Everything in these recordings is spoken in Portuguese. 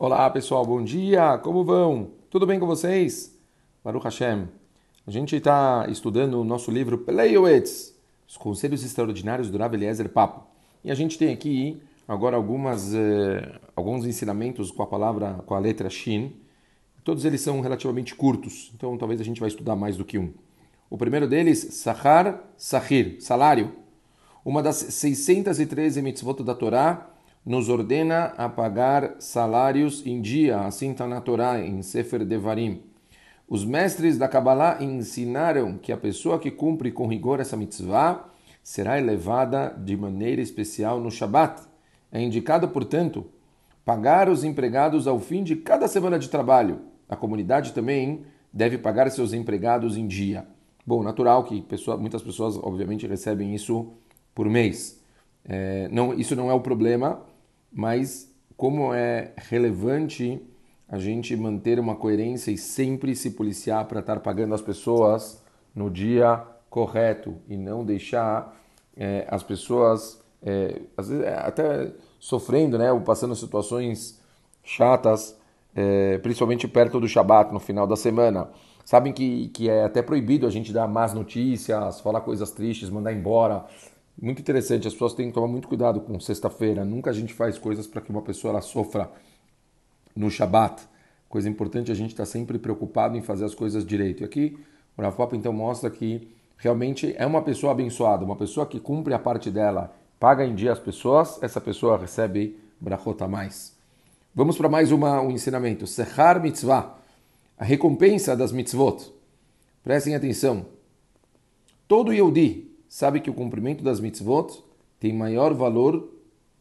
Olá pessoal, bom dia, como vão? Tudo bem com vocês? Baruch Hashem. A gente está estudando o nosso livro Peleioetz, os Conselhos Extraordinários do Rav Eliezer Papo. E a gente tem aqui agora algumas, eh, alguns ensinamentos com a palavra, com a letra Shin. Todos eles são relativamente curtos, então talvez a gente vai estudar mais do que um. O primeiro deles, Sahar Sahir, salário. Uma das 613 mitzvot da Torá nos ordena a pagar salários em dia, assim está na Torá, em Sefer Devarim. Os mestres da Kabbalah ensinaram que a pessoa que cumpre com rigor essa mitzvah será elevada de maneira especial no Shabat. É indicado, portanto, pagar os empregados ao fim de cada semana de trabalho. A comunidade também deve pagar seus empregados em dia. Bom, natural que pessoa, muitas pessoas, obviamente, recebem isso por mês. É, não, isso não é o problema mas como é relevante a gente manter uma coerência e sempre se policiar para estar pagando as pessoas no dia correto e não deixar é, as pessoas é, às vezes, até sofrendo, né, ou passando situações chatas, é, principalmente perto do Shabat, no final da semana. Sabem que, que é até proibido a gente dar más notícias, falar coisas tristes, mandar embora. Muito interessante, as pessoas têm que tomar muito cuidado com sexta-feira. Nunca a gente faz coisas para que uma pessoa ela sofra no Shabat. Coisa importante, a gente está sempre preocupado em fazer as coisas direito. E aqui o Rav Papa então mostra que realmente é uma pessoa abençoada, uma pessoa que cumpre a parte dela, paga em dia as pessoas, essa pessoa recebe brachot a mais. Vamos para mais uma, um ensinamento. Sechar mitzvah, a recompensa das mitzvot. Prestem atenção. Todo Yehudi, sabe que o cumprimento das mitzvot tem maior valor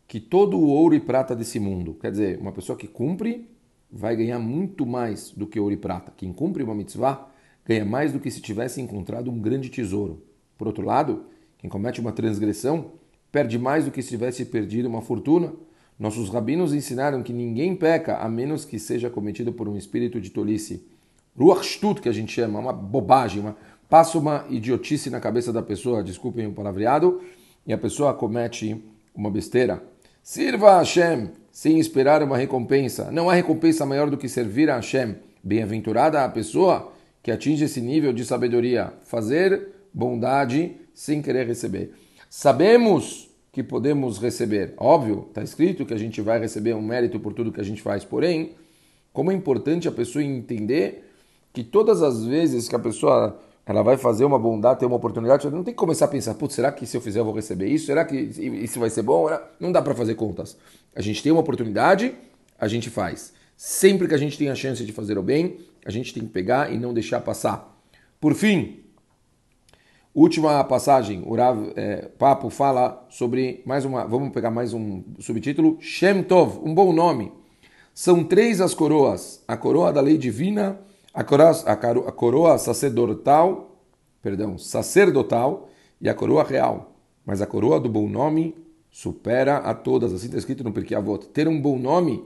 que todo o ouro e prata desse mundo. Quer dizer, uma pessoa que cumpre vai ganhar muito mais do que ouro e prata. Quem cumpre uma mitzvah ganha mais do que se tivesse encontrado um grande tesouro. Por outro lado, quem comete uma transgressão perde mais do que se tivesse perdido uma fortuna. Nossos rabinos ensinaram que ninguém peca a menos que seja cometido por um espírito de tolice. Ruach Shtut, que a gente chama, uma bobagem, uma, passa uma idiotice na cabeça da pessoa, desculpem o palavreado, e a pessoa comete uma besteira. Sirva a Hashem sem esperar uma recompensa. Não há recompensa maior do que servir a Hashem. Bem-aventurada a pessoa que atinge esse nível de sabedoria. Fazer bondade sem querer receber. Sabemos que podemos receber. Óbvio, está escrito que a gente vai receber um mérito por tudo que a gente faz. Porém, como é importante a pessoa entender que todas as vezes que a pessoa ela vai fazer uma bondade, ter uma oportunidade, não tem que começar a pensar, putz, será que se eu fizer eu vou receber isso? Será que isso vai ser bom? Não dá para fazer contas. A gente tem uma oportunidade, a gente faz. Sempre que a gente tem a chance de fazer o bem, a gente tem que pegar e não deixar passar. Por fim, última passagem, o Rav é, Papo fala sobre mais uma, vamos pegar mais um subtítulo, Shem Tov, um bom nome. São três as coroas, a coroa da lei divina, a coroa, a coroa sacerdotal, perdão, sacerdotal e a coroa real. Mas a coroa do bom nome supera a todas. Assim está escrito no Pirkei Avot. Ter um bom nome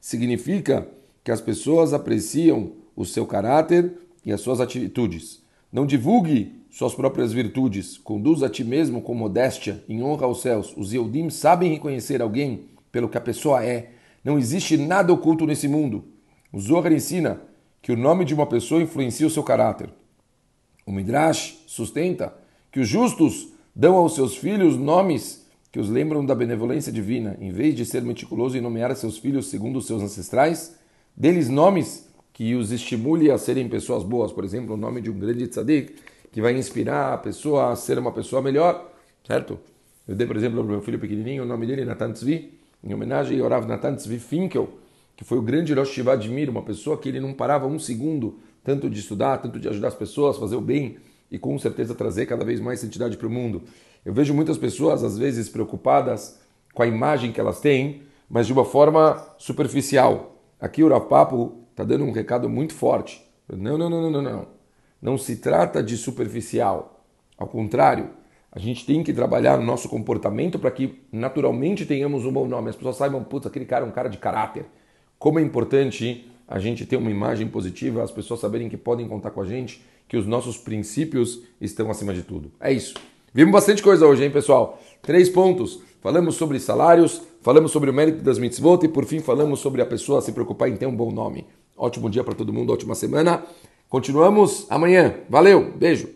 significa que as pessoas apreciam o seu caráter e as suas atitudes. Não divulgue suas próprias virtudes. Conduza a ti mesmo com modéstia, em honra aos céus. Os Yehudim sabem reconhecer alguém pelo que a pessoa é. Não existe nada oculto nesse mundo. O Zohar ensina que o nome de uma pessoa influencia o seu caráter. O Midrash sustenta que os justos dão aos seus filhos nomes que os lembram da benevolência divina, em vez de ser meticuloso em nomear seus filhos segundo os seus ancestrais, deles nomes que os estimule a serem pessoas boas, por exemplo, o nome de um grande tzadik, que vai inspirar a pessoa a ser uma pessoa melhor, certo? Eu dei, por exemplo, para meu filho pequenininho, o nome dele é Natan Tzvi, em homenagem ao Rav Natan Tzvi Finkel, que foi o grande Rosh Shivadimir, uma pessoa que ele não parava um segundo, tanto de estudar, tanto de ajudar as pessoas, fazer o bem e com certeza trazer cada vez mais santidade para o mundo. Eu vejo muitas pessoas, às vezes, preocupadas com a imagem que elas têm, mas de uma forma superficial. Aqui o Rapapo está dando um recado muito forte. Não, não, não, não, não, não. Se trata de superficial. Ao contrário, a gente tem que trabalhar no nosso comportamento para que naturalmente tenhamos um bom nome. As pessoas saibam, putz, aquele cara é um cara de caráter como é importante a gente ter uma imagem positiva, as pessoas saberem que podem contar com a gente, que os nossos princípios estão acima de tudo. É isso. Vimos bastante coisa hoje, hein, pessoal? Três pontos. Falamos sobre salários, falamos sobre o mérito das mitzvot e por fim falamos sobre a pessoa se preocupar em ter um bom nome. Ótimo dia para todo mundo, ótima semana. Continuamos amanhã. Valeu, beijo.